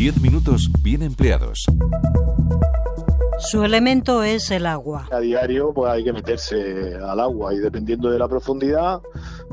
10 minutos bien empleados. Su elemento es el agua. A diario pues hay que meterse al agua y dependiendo de la profundidad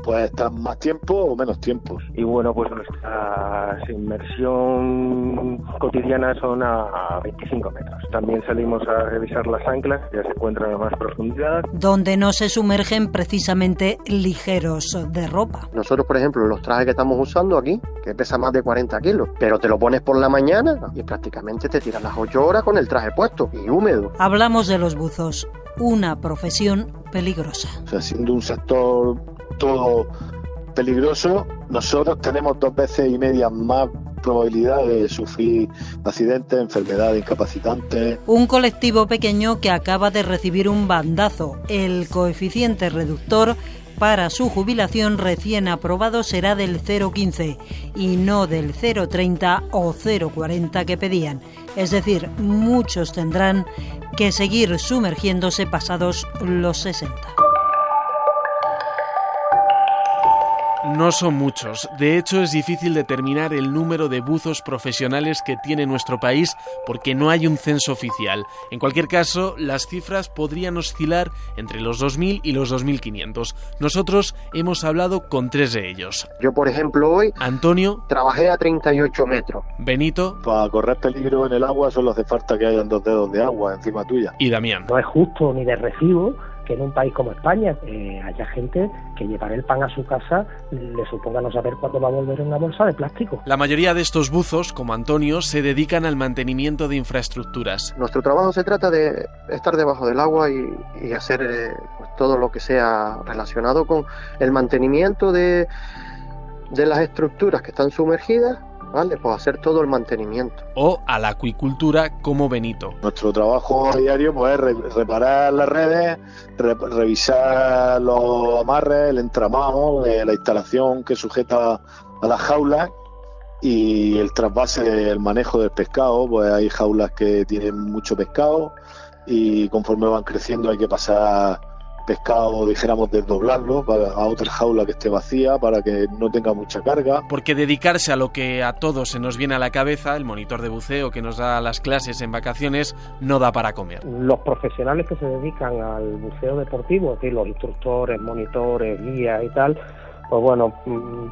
pues estar más tiempo o menos tiempo. Y bueno, pues nuestra inmersión cotidiana son a 25 metros. También salimos a revisar las anclas, ya se encuentran a más profundidad. Donde no se sumergen precisamente ligeros de ropa. Nosotros, por ejemplo, los trajes que estamos usando aquí, que pesa más de 40 kilos, pero te lo pones por la mañana y prácticamente te tiras las 8 horas con el traje puesto y húmedo. Hablamos de los buzos, una profesión peligrosa. O sea, siendo un sector todo peligroso, nosotros tenemos dos veces y media más probabilidad de sufrir accidentes, enfermedades incapacitantes. Un colectivo pequeño que acaba de recibir un bandazo. El coeficiente reductor para su jubilación recién aprobado será del 0,15 y no del 0,30 o 0,40 que pedían. Es decir, muchos tendrán que seguir sumergiéndose pasados los 60. No son muchos. De hecho, es difícil determinar el número de buzos profesionales que tiene nuestro país porque no hay un censo oficial. En cualquier caso, las cifras podrían oscilar entre los 2.000 y los 2.500. Nosotros hemos hablado con tres de ellos. Yo, por ejemplo, hoy... Antonio. Trabajé a 38 metros. Benito. Para correr peligro en el agua solo hace falta que hayan dos dedos de agua encima tuya. Y Damián. No es justo ni de recibo que en un país como España eh, haya gente que llevar el pan a su casa le suponga no saber cuándo va a volver una bolsa de plástico. La mayoría de estos buzos, como Antonio, se dedican al mantenimiento de infraestructuras. Nuestro trabajo se trata de estar debajo del agua y, hacer eh, pues, todo lo que sea relacionado con el mantenimiento de, de las estructuras que están sumergidas ¿vale? Pues hacer todo el mantenimiento. O a la acuicultura como Benito. Nuestro trabajo diario pues, es reparar las redes, revisar los amarres, el entramado, la instalación que sujeta a las jaulas y el trasvase del manejo del pescado, pues hay jaulas que tienen mucho pescado y conforme van creciendo hay que pasar pescado, dijéramos, desdoblarlo a otra jaula que esté vacía para que no tenga mucha carga. Porque dedicarse a lo que a todos se nos viene a la cabeza, el monitor de buceo que nos da las clases en vacaciones, no da para comer. Los profesionales que se dedican al buceo deportivo, es decir, los instructores, monitores, guías y tal, pues bueno, mm,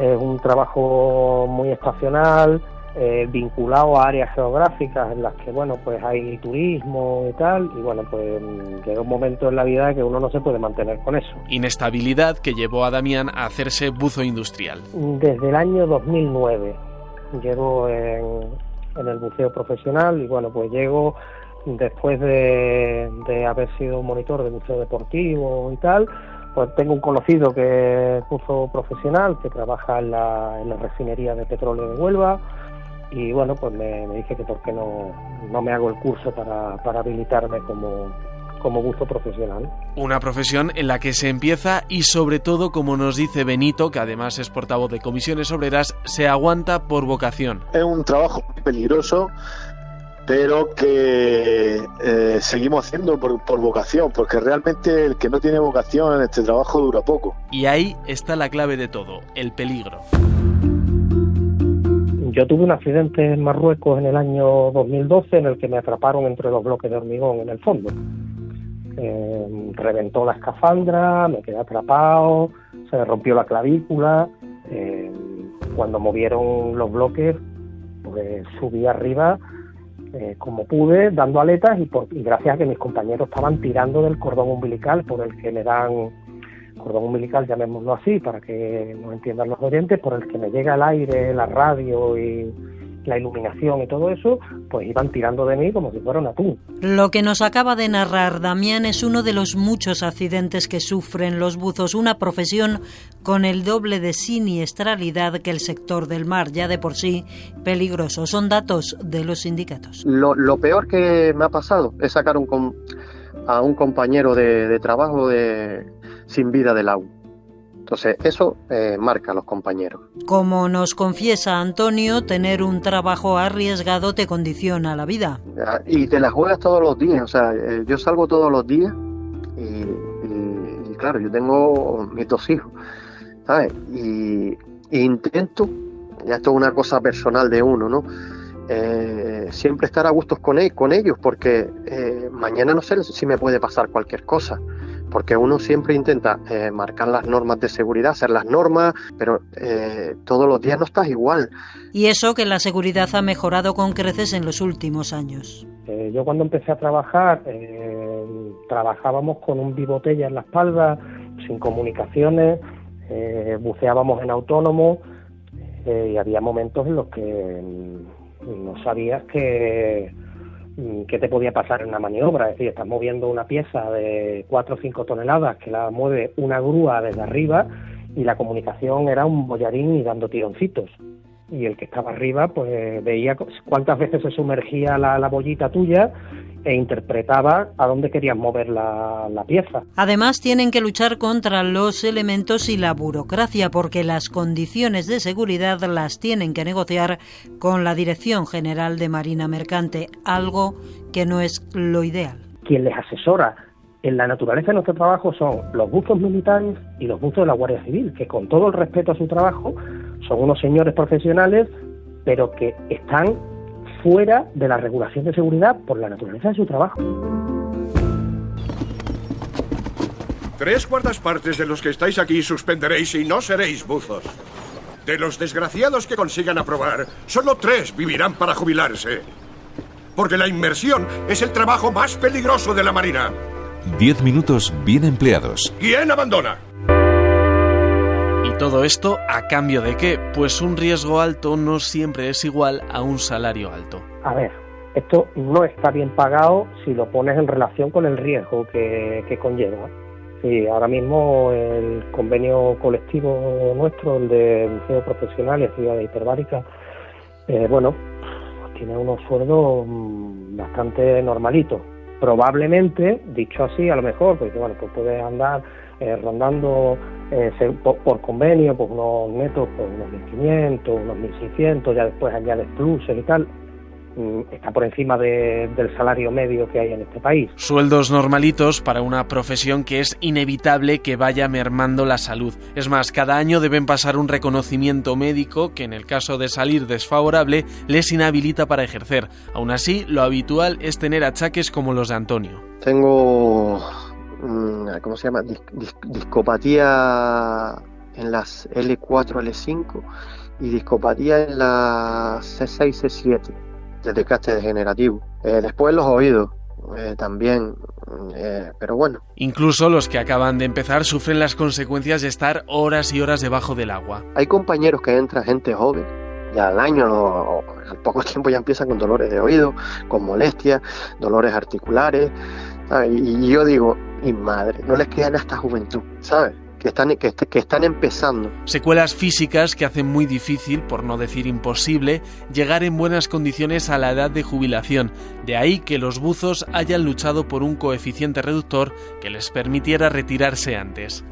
es un trabajo muy estacional, eh, vinculado a áreas geográficas en las que bueno pues hay turismo y tal y bueno pues llega un momento en la vida que uno no se puede mantener con eso. Inestabilidad que llevó a Damián a hacerse buzo industrial. Desde el año 2009 llevo en, el buceo profesional y bueno pues llego después de, de haber sido monitor de buceo deportivo y tal pues tengo un conocido que es buzo profesional que trabaja en la, en la refinería de petróleo de Huelva y bueno, pues me, dije que por qué no, no me hago el curso para, para habilitarme como, como buzo profesional. Una profesión en la que se empieza y sobre todo, como nos dice Benito, que además es portavoz de comisiones obreras, se aguanta por vocación. Es un trabajo peligroso, pero que eh, seguimos haciendo por, por, vocación, porque realmente el que no tiene vocación en este trabajo dura poco. Y ahí está la clave de todo, el peligro. Yo tuve un accidente en Marruecos en el año 2012 en el que me atraparon entre los bloques de hormigón en el fondo. Eh, reventó la escafandra, me quedé atrapado, se rompió la clavícula. Eh, cuando movieron los bloques, pues subí arriba eh, como pude, dando aletas y, por, y gracias a que mis compañeros estaban tirando del cordón umbilical por el que me dan cordón umbilical, llamémoslo así, para que nos entiendan los oyentes, por el que me llega el aire, la radio y la iluminación y todo eso, pues iban tirando de mí como si fuera un atún. Lo que nos acaba de narrar Damián es uno de los muchos accidentes que sufren los buzos, una profesión con el doble de siniestralidad que el sector del mar, ya de por sí peligroso. Son datos de los sindicatos. Lo, peor que me ha pasado es sacar un a un compañero de trabajo de, sin vida del agua. Entonces, eso eh, marca a los compañeros. Como nos confiesa Antonio, tener un trabajo arriesgado te condiciona la vida. Y te la juegas todos los días. O sea, eh, yo salgo todos los días y, claro, yo tengo mis dos hijos, ¿sabes? Y, intento, ya esto es una cosa personal de uno, ¿no? eh, siempre estar a gustos con, e-, con ellos, porque eh, mañana no sé si me puede pasar cualquier cosa. Porque uno siempre intenta eh, marcar las normas de seguridad, hacer las normas, pero todos los días no estás igual. Y eso que la seguridad ha mejorado con creces en los últimos años. yo cuando empecé a trabajar, trabajábamos con un bibotella en la espalda, sin comunicaciones, buceábamos en autónomo y había momentos en los que no sabías que, mm, que te podía pasar en una maniobra. Es decir, estás moviendo una pieza de 4 o 5 toneladas que la mueve una grúa desde arriba y la comunicación era un bollarín y dando tironcitos. Y el que estaba arriba, pues veía cuántas veces se sumergía la, la bollita tuya e interpretaba a dónde querían mover la, la, pieza. Además, tienen que luchar contra los elementos y la burocracia, porque las condiciones de seguridad las tienen que negociar con la Dirección General de Marina Mercante, algo que no es lo ideal. Quien les asesora en la naturaleza de nuestro trabajo son los buzos militares y los buzos de la Guardia Civil, que con todo el respeto a su trabajo son unos señores profesionales, pero que están fuera de la regulación de seguridad por la naturaleza de su trabajo. Tres cuartas partes de los que estáis aquí suspenderéis y no seréis buzos. De los desgraciados que consigan aprobar, solo tres vivirán para jubilarse. Porque la inmersión es el trabajo más peligroso de la Marina. Diez minutos bien empleados. ¿Quién abandona? Todo esto a cambio de qué? Pues un riesgo alto no siempre es igual a un salario alto. A ver, esto no está bien pagado si lo pones en relación con el riesgo que, conlleva. Sí, ahora mismo el convenio colectivo nuestro, el de Museo Profesional y Actividad Hiperbárica, eh, bueno, tiene unos sueldos mm, bastante normalitos. Probablemente, dicho así, a lo mejor, porque bueno, pues puedes andar eh, rondando eh, por, convenio, pues unos netos, pues unos 1.500, unos 1.600, ya después añades pluses y tal, mm, está por encima del salario medio que hay en este país. Sueldos normalitos para una profesión que es inevitable que vaya mermando la salud. Es más, cada año deben pasar un reconocimiento médico que en el caso de salir desfavorable les inhabilita para ejercer. Aún así, lo habitual es tener achaques como los de Antonio. Tengo ¿cómo se llama? discopatía en las L4, L5 y discopatía en las C6, C7 de desgaste degenerativo. Eh, después los oídos. Eh, también, eh, pero bueno. Incluso los que acaban de empezar sufren las consecuencias de estar horas y horas debajo del agua. Hay compañeros que entran, gente joven, ya al año o al poco tiempo ya empiezan con dolores de oído, con molestias, dolores articulares. Y yo digo, y madre, no les quedan hasta juventud, ¿sabes? Que están, que están empezando. Secuelas físicas que hacen muy difícil, por no decir imposible, llegar en buenas condiciones a la edad de jubilación. De ahí que los buzos hayan luchado por un coeficiente reductor que les permitiera retirarse antes.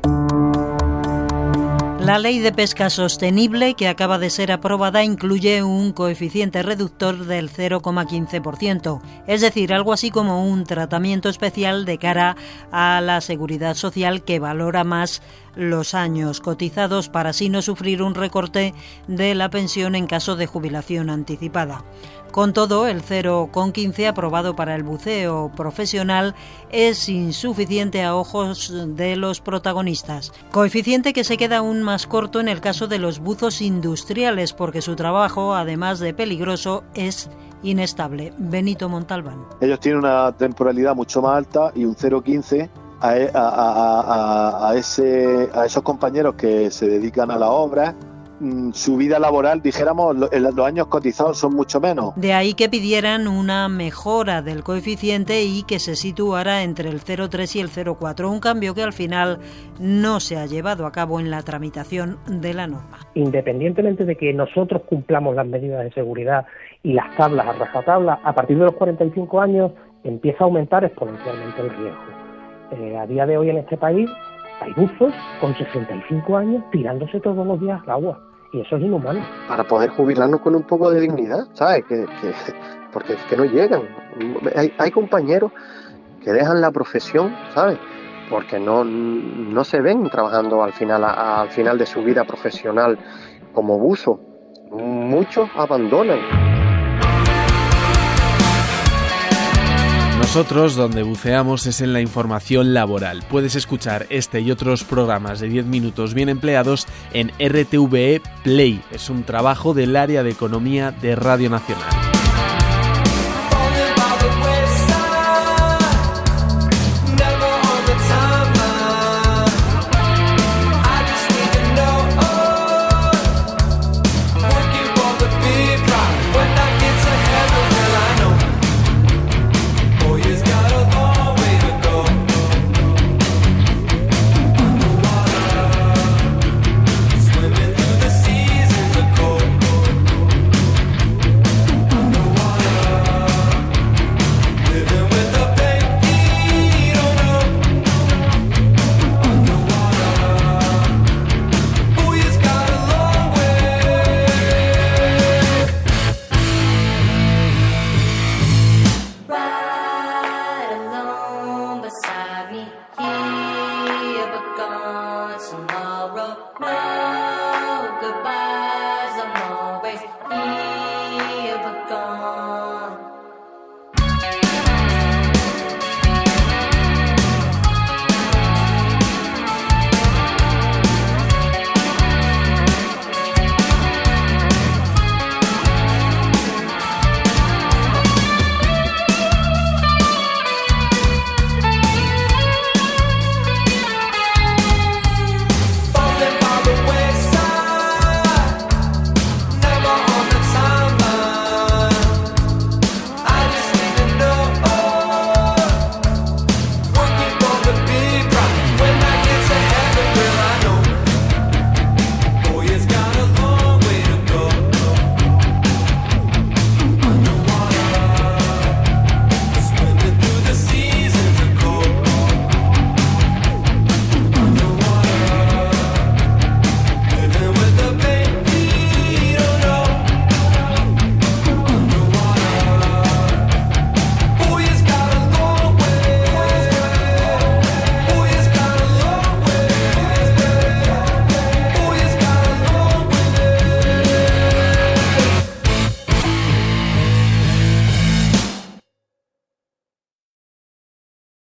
La ley de pesca sostenible que acaba de ser aprobada incluye un coeficiente reductor del 0,15%, es decir, algo así como un tratamiento especial de cara a la seguridad social que valora más los años cotizados para así no sufrir un recorte de la pensión en caso de jubilación anticipada. Con todo, el 0,15 aprobado para el buceo profesional es insuficiente a ojos de los protagonistas. Coeficiente que se queda aún más corto en el caso de los buzos industriales porque su trabajo, además de peligroso, es inestable. Benito Montalbán. Ellos tienen una temporalidad mucho más alta y un 0,15 e, a, a, ese, a esos compañeros que se dedican a la obra Mm, su vida laboral, dijéramos, los años cotizados son mucho menos. De ahí que pidieran una mejora del coeficiente y que se situara entre el 0,3 y el 0,4, un cambio que al final no se ha llevado a cabo en la tramitación de la norma. Independientemente de que nosotros cumplamos las medidas de seguridad y las tablas a rajatabla, a partir de los 45 años empieza a aumentar exponencialmente el riesgo. Eh, a día de hoy en este país hay buzos con 65 años tirándose todos los días al agua. Y eso es inhumano. Para poder jubilarnos con un poco de dignidad, ¿sabes? Que, porque es que no llegan. Hay, compañeros que dejan la profesión, ¿sabes? Porque no, no se ven trabajando al final, al final de su vida profesional como buzo. Muchos abandonan. Nosotros donde buceamos es en la información laboral. Puedes escuchar este y otros programas de 10 minutos bien empleados en RTVE Play. Es un trabajo del área de economía de Radio Nacional.